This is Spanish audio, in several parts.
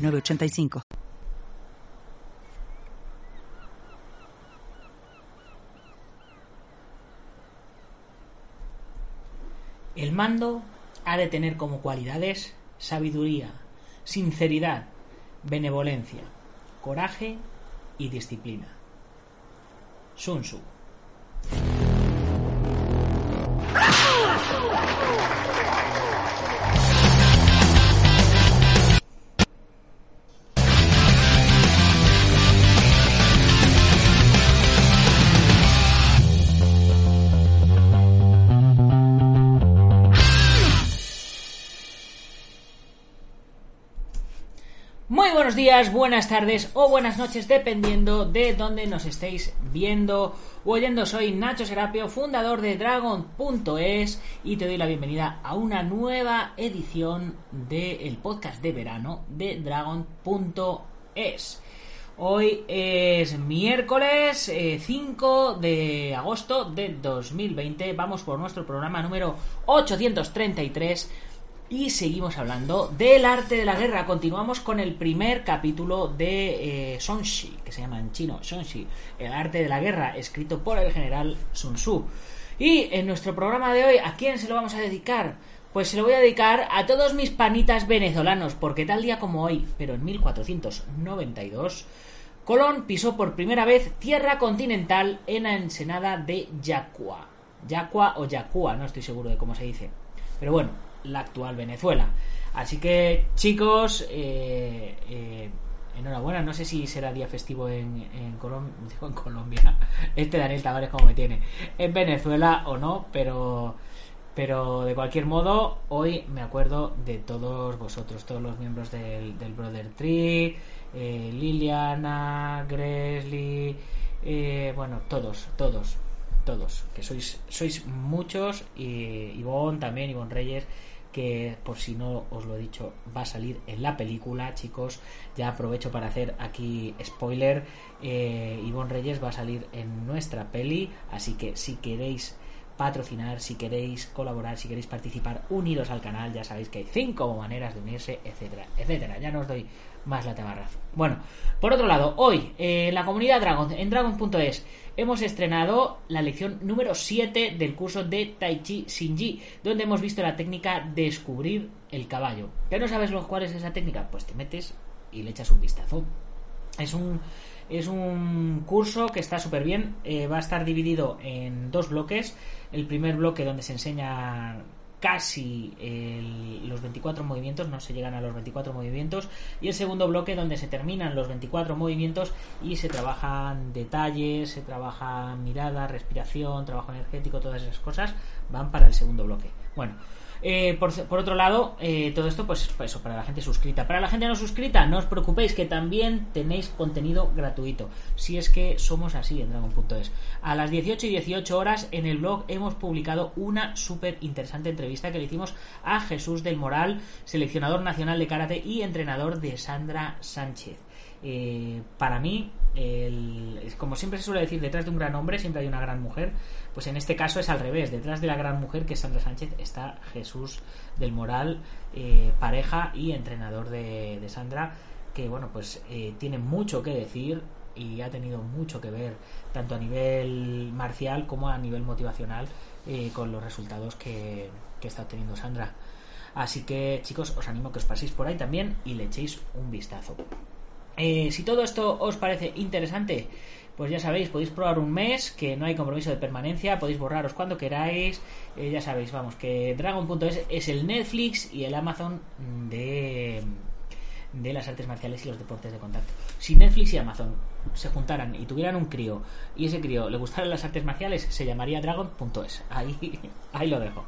985. El mando ha de tener como cualidades sabiduría, sinceridad, benevolencia, coraje y disciplina. Sun Tzu. Buenas tardes o buenas noches, dependiendo de dónde nos estéis viendo o oyendo. Soy Nacho Serapio, fundador de Dragon.es y te doy la bienvenida a una nueva edición del podcast de verano de Dragon.es. Hoy es miércoles 5 eh, de agosto de 2020. Vamos por nuestro programa número 833 y seguimos hablando del arte de la guerra. Continuamos con el primer capítulo de eh, que se llama en chino Sonshi, el arte de la guerra, escrito por el general Sun Tzu. Y en nuestro programa de hoy, ¿a quién se lo vamos a dedicar? Pues se lo voy a dedicar a todos mis panitas venezolanos, porque tal día como hoy, pero en 1492, Colón pisó por primera vez tierra continental en la ensenada de Yacua. Yacua o Yacua, no estoy seguro de cómo se dice. Pero bueno, la actual Venezuela. Así que, chicos, eh, eh, enhorabuena. No sé si será día festivo en, Colombia. Este Daniel Tavares, como me tiene. En Venezuela o no, pero. Pero de cualquier modo, hoy me acuerdo de todos vosotros, todos los miembros del, del Brother Tree, eh, Liliana, Gresley, bueno, todos, todos, todos, que sois, sois muchos, y Ivonne también, Ivonne Reyes, que por si no os lo he dicho va a salir en la película chicos ya aprovecho para hacer aquí spoiler eh, Ivonne Reyes va a salir en nuestra peli así que si queréis patrocinar, si queréis colaborar, si queréis participar, uniros al canal, ya sabéis que hay cinco maneras de unirse, etcétera, etcétera. Ya no os doy más la tabarra. Bueno, por otro lado, hoy eh, en la comunidad Dragon, en dragon.es, hemos estrenado la lección número 7 del curso de Tai Chi Shinji, donde hemos visto la técnica descubrir el caballo. ¿Que no sabes cuál es esa técnica? Pues te metes y le echas un vistazo. Es un, es un curso que está súper bien. Eh, va a estar dividido en dos bloques. El primer bloque donde se enseña casi los 24 movimientos, no se llegan a los 24 movimientos, y el segundo bloque donde se terminan los 24 movimientos y se trabajan detalles, se trabaja mirada, respiración, trabajo energético, todas esas cosas van para el segundo bloque. Bueno, eh, por, otro lado, eh, todo esto, pues, pues, eso, para la gente suscrita. Para la gente no suscrita, no os preocupéis que también tenéis contenido gratuito. Si es que somos así en Dragon.es. A las 18 y 18 horas en el blog hemos publicado una súper interesante entrevista que le hicimos a Jesús del Moral, seleccionador nacional de karate y entrenador de Sandra Sánchez. Eh, para mí, como siempre se suele decir, detrás de un gran hombre siempre hay una gran mujer. Pues en este caso es al revés. Detrás de la gran mujer que es Sandra Sánchez está Jesús del Moral, eh, pareja y entrenador de, Sandra, que bueno, pues eh, tiene mucho que decir y ha tenido mucho que ver tanto a nivel marcial como a nivel motivacional con los resultados que, que está obteniendo Sandra. Así que chicos, os animo a que os paséis por ahí también y le echéis un vistazo. Eh, si todo esto os parece interesante, pues ya sabéis, podéis probar un mes, que no hay compromiso de permanencia, podéis borraros cuando queráis, eh, ya sabéis, vamos, que Dragon.es es el Netflix y el Amazon de, de las artes marciales y los deportes de contacto. Si Netflix y Amazon se juntaran y tuvieran un crío y ese crío le gustaran las artes marciales, se llamaría Dragon.es. Ahí, ahí lo dejo.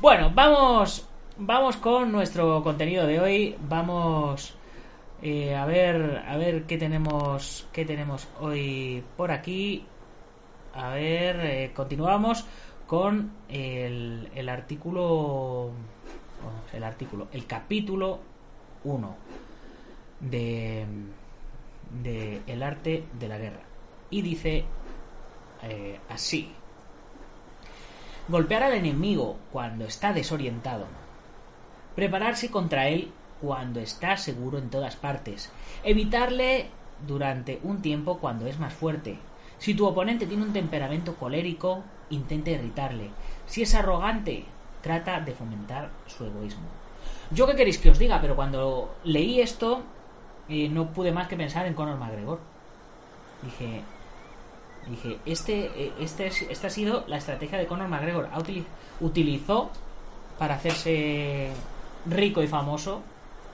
Bueno, vamos, vamos con nuestro contenido de hoy, vamos Eh, a ver, a ver qué tenemos, qué tenemos hoy por aquí. A ver, eh, continuamos con el, el artículo, el artículo, el capítulo 1 de, de El arte de la guerra. Y dice eh, así. Golpear al enemigo cuando está desorientado. Prepararse contra él cuando está seguro en todas partes. Evitarle durante un tiempo cuando es más fuerte. Si tu oponente tiene un temperamento colérico, intenta irritarle. Si es arrogante, trata de fomentar su egoísmo. Yo qué queréis que os diga, pero cuando leí esto eh, no pude más que pensar en Conor McGregor. Dije, dije, este, eh, este, esta ha sido la estrategia de Conor McGregor. utilizó para hacerse rico y famoso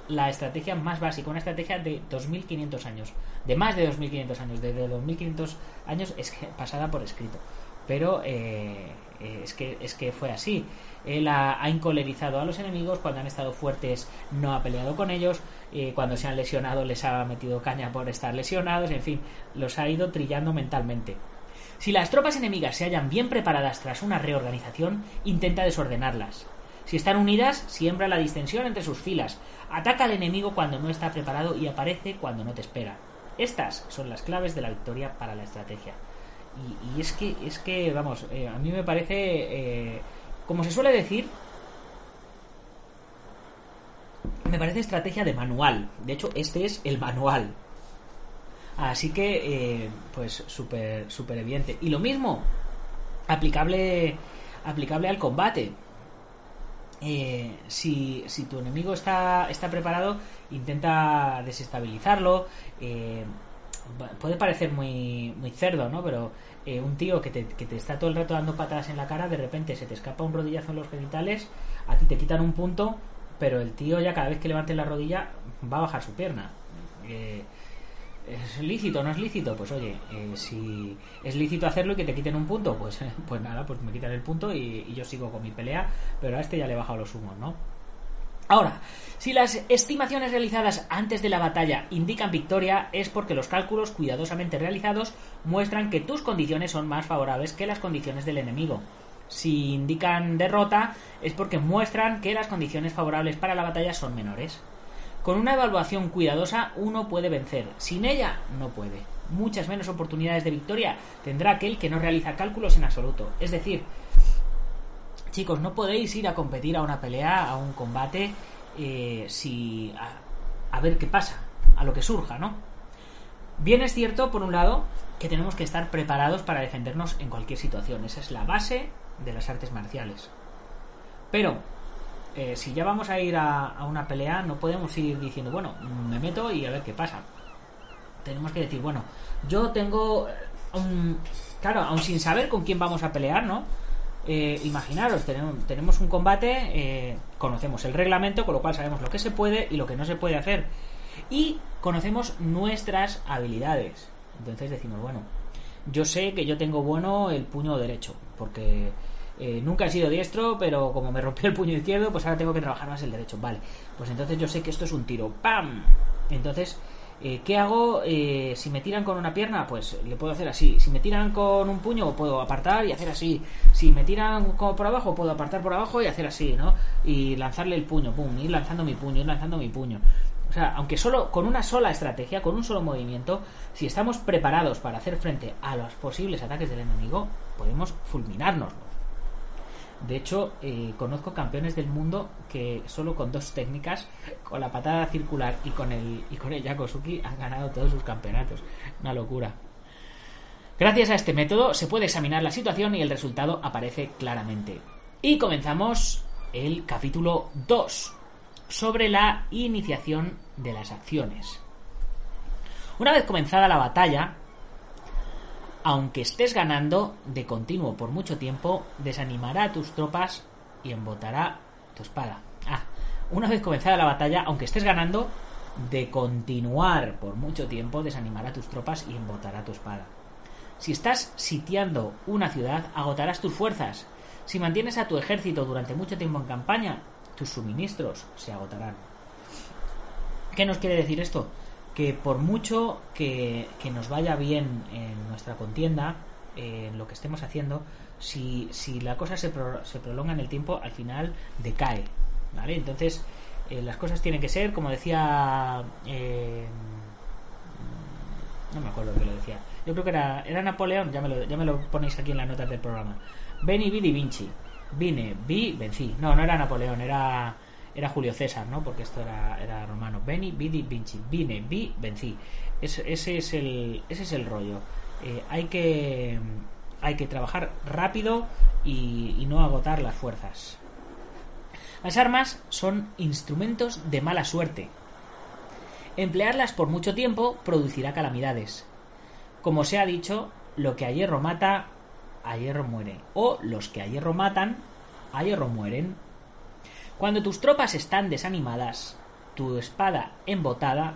la estrategia más básica, una estrategia de 2.500 años, de más de 2.500 años, desde 2.500 años es pasada por escrito. Pero eh, eh, es, que, es que fue así. Él ha, encolerizado a los enemigos, cuando han estado fuertes no ha peleado con ellos, eh, cuando se han lesionado les ha metido caña por estar lesionados, en fin, los ha ido trillando mentalmente. Si las tropas enemigas se hallan bien preparadas tras una reorganización, intenta desordenarlas. Si están unidas, siembra la distensión entre sus filas, Ataca al enemigo cuando no está preparado y aparece cuando no te espera. Estas son las claves de la victoria para la estrategia. Y, es que, es que, vamos, eh, a mí me parece, eh, como se suele decir, me parece estrategia de manual. De hecho, este es el manual. Así que, eh, pues, súper, súper evidente. Y lo mismo, aplicable, aplicable al combate. Eh, si, si, tu enemigo está, está preparado, intenta desestabilizarlo. Eh, puede parecer muy, cerdo, ¿no? Pero eh, un tío que te, que te, está todo el rato dando patadas en la cara, de repente se te escapa un rodillazo en los genitales, a ti te quitan un punto, pero el tío ya cada vez que levante la rodilla va a bajar su pierna. ¿Es lícito o no es lícito? Pues oye, eh, si es lícito hacerlo y que te quiten un punto, pues, pues nada, pues me quitan el punto y, yo sigo con mi pelea, pero a este ya le he bajado los humos, ¿no? Ahora, si las estimaciones realizadas antes de la batalla indican victoria, es porque los cálculos cuidadosamente realizados muestran que tus condiciones son más favorables que las condiciones del enemigo. Si indican derrota, es porque muestran que las condiciones favorables para la batalla son menores. Con una evaluación cuidadosa uno puede vencer, sin ella no puede. Muchas menos oportunidades de victoria tendrá aquel que no realiza cálculos en absoluto. Es decir, chicos, no podéis ir a competir a una pelea, a un combate, eh, si a, ver qué pasa, a lo que surja, ¿no? Bien es cierto, por un lado, que tenemos que estar preparados para defendernos en cualquier situación. Esa es la base de las artes marciales. Pero eh, si ya vamos a ir a, una pelea, no podemos ir diciendo, bueno, me meto y a ver qué pasa. Tenemos que decir, bueno, yo tengo un... Claro, aún sin saber con quién vamos a pelear, ¿no? Eh, imaginaros, tenemos, tenemos, un combate, conocemos el reglamento, con lo cual sabemos lo que se puede y lo que no se puede hacer. Y conocemos nuestras habilidades. Entonces decimos, bueno, yo sé que yo tengo bueno el puño derecho, porque eh, nunca he sido diestro, pero como me rompió el puño izquierdo, pues ahora tengo que trabajar más el derecho. Vale, pues entonces yo sé que esto es un tiro. ¡Pam! Entonces, eh, ¿qué hago? Eh, si me tiran con una pierna, pues le puedo hacer así. Si me tiran con un puño, puedo apartar y hacer así. Si me tiran como por abajo, puedo apartar por abajo y hacer así, ¿no? Y lanzarle el puño, pum, ir lanzando mi puño, ir lanzando mi puño. O sea, aunque solo con una sola estrategia, con un solo movimiento, si estamos preparados para hacer frente a los posibles ataques del enemigo, podemos fulminarnos. De hecho, eh, conozco campeones del mundo que solo con dos técnicas, con la patada circular y con el y con el Yakosuki, han ganado todos sus campeonatos. Una locura. Gracias a este método se puede examinar la situación y el resultado aparece claramente. Y comenzamos el capítulo 2 sobre la iniciación de las acciones. Una vez comenzada la batalla, aunque estés ganando de continuo por mucho tiempo, desanimará a tus tropas y embotará tu espada. Ah, una vez comenzada la batalla, aunque estés ganando, de continuar por mucho tiempo, desanimará a tus tropas y embotará tu espada. Si estás sitiando una ciudad, agotarás tus fuerzas. Si mantienes a tu ejército durante mucho tiempo en campaña, tus suministros se agotarán. ¿Qué nos quiere decir esto? Que por mucho que, que nos vaya bien en nuestra contienda, en lo que estemos haciendo, si, si la cosa se, se prolonga en el tiempo, al final decae. ¿Vale? Entonces, eh, las cosas tienen que ser, como decía. Eh, no me acuerdo que lo decía. Yo creo que era, era Napoleón, ya me, lo, ya me lo ponéis aquí en las notas del programa. Veni, vidi, vinci. Vine, vi, vencí. No, no era Napoleón, era, era Julio César, ¿no? Porque esto era, era romano. Veni, vidi, vinci. Vine, vi, vencí. Ese, ese, es, el, ese es el rollo. Eh, hay que hay que trabajar rápido y, y no agotar las fuerzas. Las armas son instrumentos de mala suerte. Emplearlas por mucho tiempo producirá calamidades. Como se ha dicho, lo que a hierro mata, a hierro muere. O los que a hierro matan, a hierro mueren. Cuando tus tropas están desanimadas, tu espada embotada,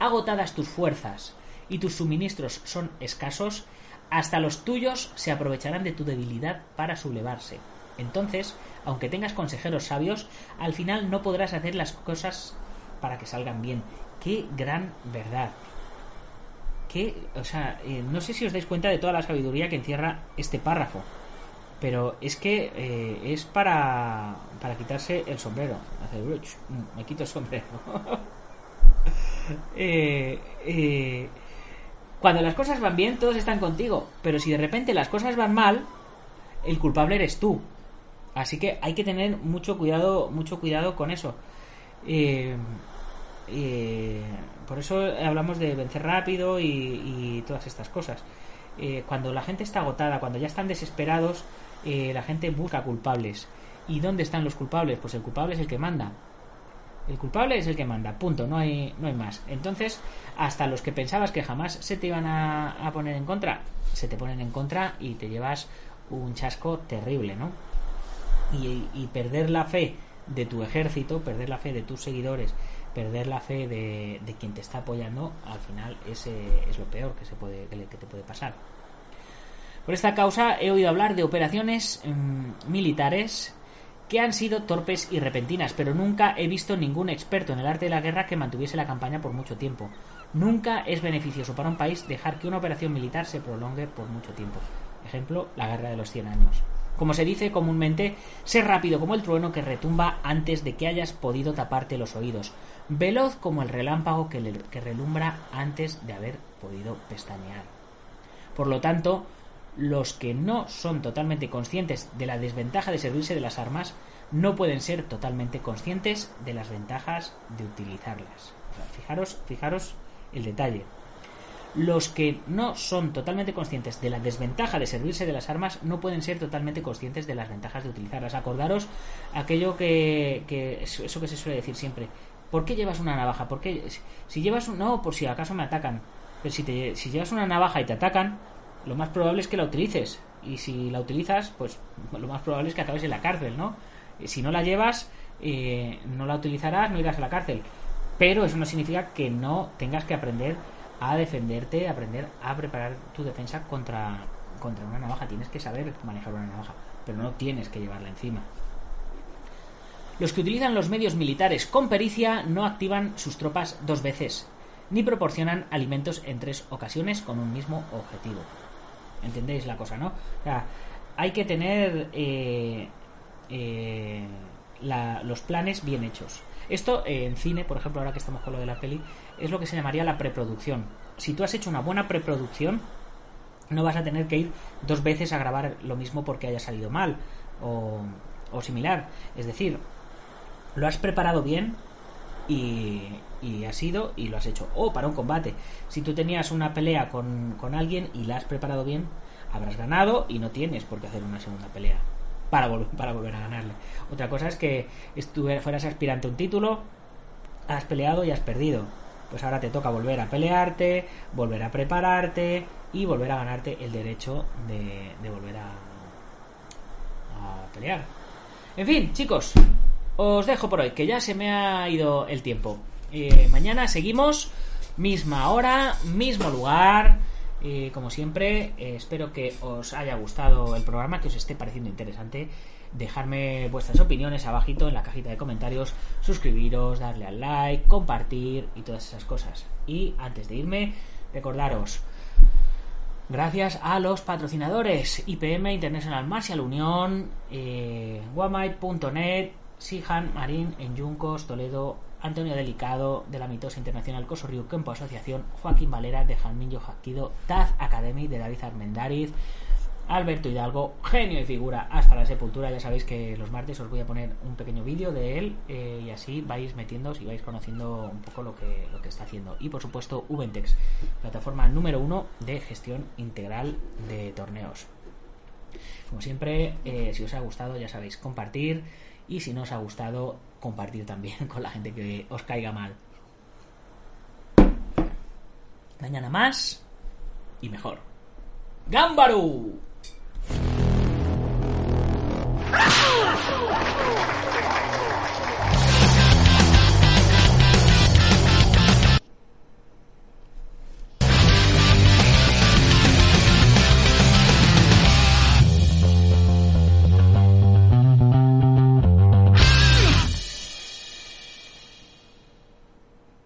agotadas tus fuerzas y tus suministros son escasos, hasta los tuyos se aprovecharán de tu debilidad para sublevarse. Entonces, aunque tengas consejeros sabios, al final no podrás hacer las cosas para que salgan bien. Qué gran verdad. Qué, o sea, eh, no sé si os dais cuenta de toda la sabiduría que encierra este párrafo. Pero es que eh, es para, para quitarse el sombrero. Mm, me quito el sombrero. eh, cuando las cosas van bien, todos están contigo. Pero si de repente las cosas van mal, el culpable eres tú. Así que hay que tener mucho cuidado, mucho cuidado con eso. Eh, eh, por eso hablamos de vencer rápido y, todas estas cosas. Eh, cuando la gente está agotada, cuando ya están desesperados, la gente busca culpables. ¿Y dónde están los culpables? Pues el culpable es el que manda. El culpable es el que manda, punto, no hay, no hay más. Entonces, hasta los que pensabas que jamás se te iban a poner en contra, se te ponen en contra y te llevas un chasco terrible, ¿no? y, perder la fe de tu ejército, perder la fe de tus seguidores, perder la fe de, quien te está apoyando, al final ese es lo peor que, se puede, que te puede pasar. Por esta causa he oído hablar de operaciones mm, militares que han sido torpes y repentinas, pero nunca he visto ningún experto en el arte de la guerra que mantuviese la campaña por mucho tiempo. Nunca es beneficioso para un país dejar que una operación militar se prolongue por mucho tiempo. Ejemplo, la guerra de los 100 años. Como se dice comúnmente, sé rápido como el trueno que retumba antes de que hayas podido taparte los oídos, veloz como el relámpago que, que relumbra antes de haber podido pestañear. Por lo tanto, los que no son totalmente conscientes de la desventaja de servirse de las armas no pueden ser totalmente conscientes de las ventajas de utilizarlas. fijaros, fijaros el detalle. Los que no son totalmente conscientes de la desventaja de servirse de las armas no pueden ser totalmente conscientes de las ventajas de utilizarlas. Acordaros aquello que, eso que se suele decir siempre. ¿Por qué llevas una navaja? ¿Por qué? Si llevas un... No, por si acaso me atacan. Pero si, te, si llevas una navaja y te atacan, lo más probable es que la utilices. Y si la utilizas, pues lo más probable es que acabes en la cárcel, ¿no? Si no la llevas, eh, no la utilizarás, no irás a la cárcel. Pero eso no significa que no tengas que aprender a defenderte, aprender a preparar tu defensa contra, contra una navaja. Tienes que saber manejar una navaja, pero no tienes que llevarla encima. Los que utilizan los medios militares con pericia no activan sus tropas dos veces, ni proporcionan alimentos en tres ocasiones con un mismo objetivo. ¿Entendéis la cosa, no? O sea, hay que tener eh, eh, los planes bien hechos. Esto eh, en cine, por ejemplo, ahora que estamos con lo de la peli, es lo que se llamaría la preproducción. Si tú has hecho una buena preproducción, no vas a tener que ir dos veces a grabar lo mismo porque haya salido mal o, similar. Es decir, lo has preparado bien y, y has ido y lo has hecho. O para un combate. Si tú tenías una pelea con, alguien y la has preparado bien, habrás ganado y no tienes por qué hacer una segunda pelea para, para volver a ganarle. Otra cosa es que fueras aspirante a un título, has peleado y has perdido. Pues ahora te toca volver a pelearte, volver a prepararte y volver a ganarte el derecho de, volver a, pelear. En fin, chicos, os dejo por hoy, que ya se me ha ido el tiempo. Eh, mañana seguimos, misma hora, mismo lugar. como siempre, eh, espero que os haya gustado el programa, que os esté pareciendo interesante. Dejarme vuestras opiniones abajito en la cajita de comentarios, suscribiros, darle al like, compartir y todas esas cosas. Y antes de irme, recordaros, gracias a los patrocinadores IPM International Martial Unión, eh, Sihan Marín en Yuncos, Toledo, Antonio Delicado de la Mitosa Internacional Cosorriu Kempo Asociación, Joaquín Valera de Jalmillo Jaquido, Taz Academy de David Armendariz, Alberto Hidalgo, genio y figura hasta la sepultura. Ya sabéis que los martes os voy a poner un pequeño vídeo de él eh, y así vais metiéndoos y vais conociendo un poco lo que, lo que está haciendo. Y por supuesto, Ubentex, plataforma número uno de gestión integral de torneos. Como siempre, eh, si os ha gustado, ya sabéis, compartir y si no os ha gustado, compartir también con la gente que os caiga mal. Mañana más y mejor. ¡Gámbaro!